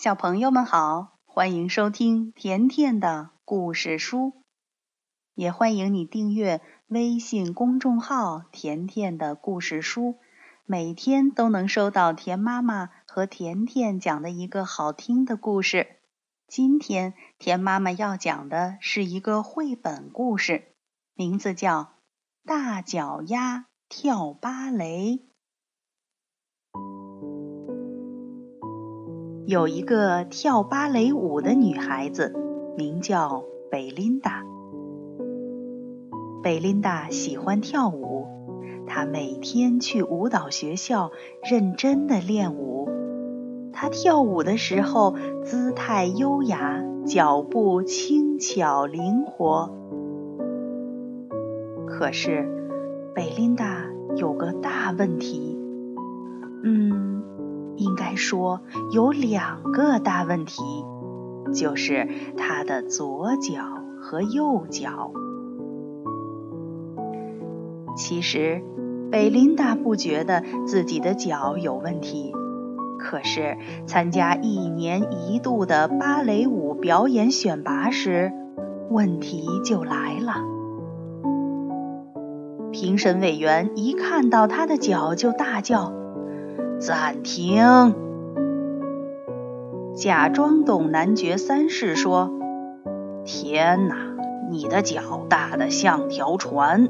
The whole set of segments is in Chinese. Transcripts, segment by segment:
小朋友们好，欢迎收听甜甜的故事书，也欢迎你订阅微信公众号“甜甜的故事书”，每天都能收到甜妈妈和甜甜讲的一个好听的故事。今天甜妈妈要讲的是一个绘本故事，名字叫《大脚丫跳芭蕾》。有一个跳芭蕾舞的女孩子，名叫贝琳达。贝琳达喜欢跳舞，她每天去舞蹈学校认真的练舞。她跳舞的时候姿态优雅，脚步轻巧灵活。可是，贝琳达有个大问题，嗯。说有两个大问题，就是他的左脚和右脚。其实，贝琳达不觉得自己的脚有问题，可是参加一年一度的芭蕾舞表演选拔时，问题就来了。评审委员一看到他的脚，就大叫。暂停！假装懂男爵三世说：“天哪，你的脚大得像条船。”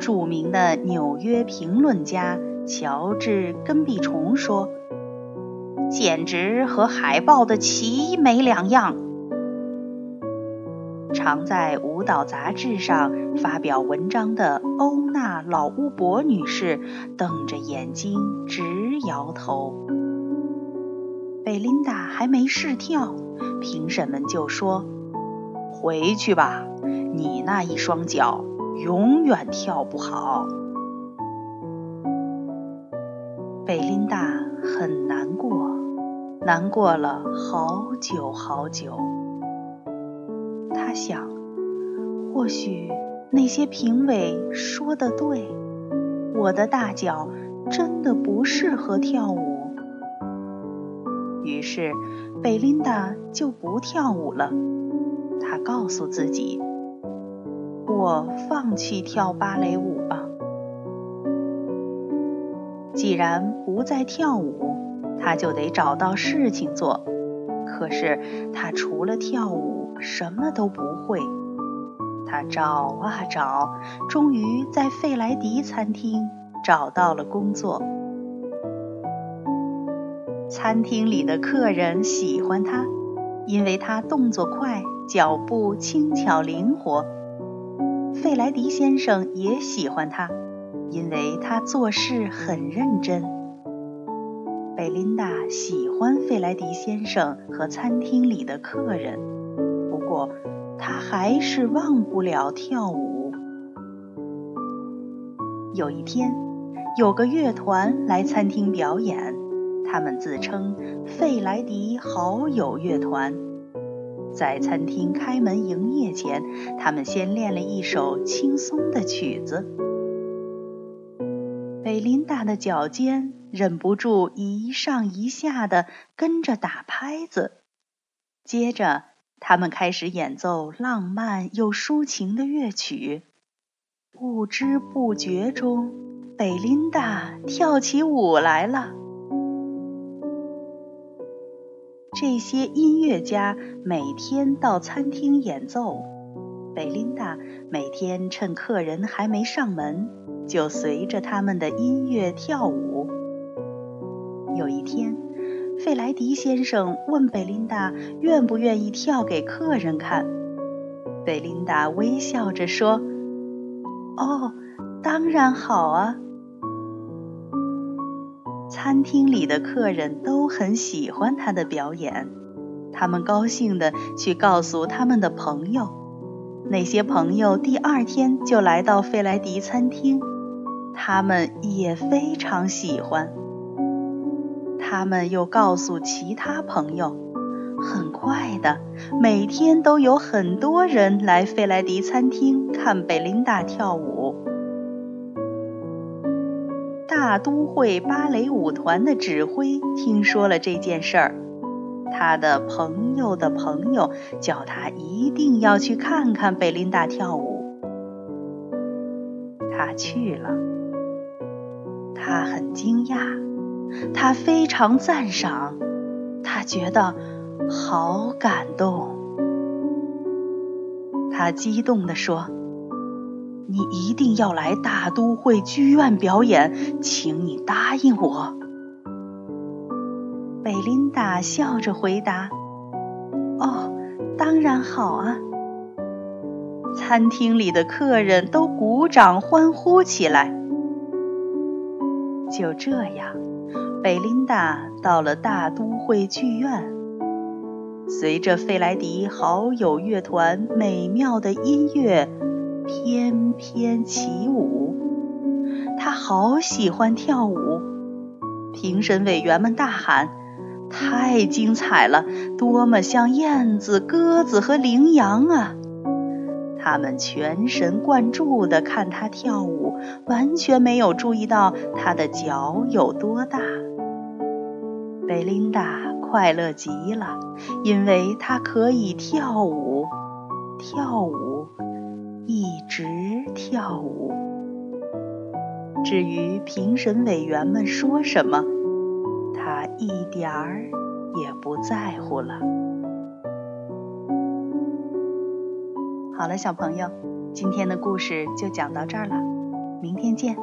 著名的纽约评论家乔治·根碧虫说：“简直和海豹的鳍没两样。”常在舞蹈杂志上发表文章的欧娜·老乌伯女士瞪着眼睛直摇头。贝琳达还没试跳，评审们就说：“回去吧，你那一双脚永远跳不好。”贝琳达很难过，难过了好久好久。他想，或许那些评委说的对，我的大脚真的不适合跳舞。于是，贝琳达就不跳舞了。她告诉自己：“我放弃跳芭蕾舞吧。既然不再跳舞，她就得找到事情做。可是，她除了跳舞，什么都不会，他找啊找，终于在费莱迪餐厅找到了工作。餐厅里的客人喜欢他，因为他动作快，脚步轻巧灵活。费莱迪先生也喜欢他，因为他做事很认真。贝琳达喜欢费莱迪先生和餐厅里的客人。不过他还是忘不了跳舞。有一天，有个乐团来餐厅表演，他们自称“费莱迪好友乐团”。在餐厅开门营业前，他们先练了一首轻松的曲子。贝琳达的脚尖忍不住一上一下的跟着打拍子，接着。他们开始演奏浪漫又抒情的乐曲，不知不觉中，贝琳达跳起舞来了。这些音乐家每天到餐厅演奏，贝琳达每天趁客人还没上门，就随着他们的音乐跳舞。有一天。费莱迪先生问贝琳达愿不愿意跳给客人看。贝琳达微笑着说：“哦，当然好啊。”餐厅里的客人都很喜欢他的表演，他们高兴地去告诉他们的朋友。那些朋友第二天就来到费莱迪餐厅，他们也非常喜欢。他们又告诉其他朋友，很快的，每天都有很多人来费莱迪餐厅看贝琳达跳舞。大都会芭蕾舞团的指挥听说了这件事儿，他的朋友的朋友叫他一定要去看看贝琳达跳舞。他去了，他很惊讶，他非常赞赏，他觉得好感动。他激动地说：“你一定要来大都会剧院表演，请你答应我。”贝琳达笑着回答：“哦，当然好啊。”餐厅里的客人都鼓掌欢呼起来。就这样，贝琳达到了大都会剧院。随着费莱迪好友乐团美妙的音乐翩翩起舞，他好喜欢跳舞。评审委员们大喊：“太精彩了！多么像燕子、鸽子和羚羊啊！”他们全神贯注地看他跳舞，完全没有注意到他的脚有多大。贝琳达。快乐极了，因为她可以跳舞，跳舞，一直跳舞。至于评审委员们说什么，他一点儿也不在乎了。好了，小朋友，今天的故事就讲到这儿了，明天见。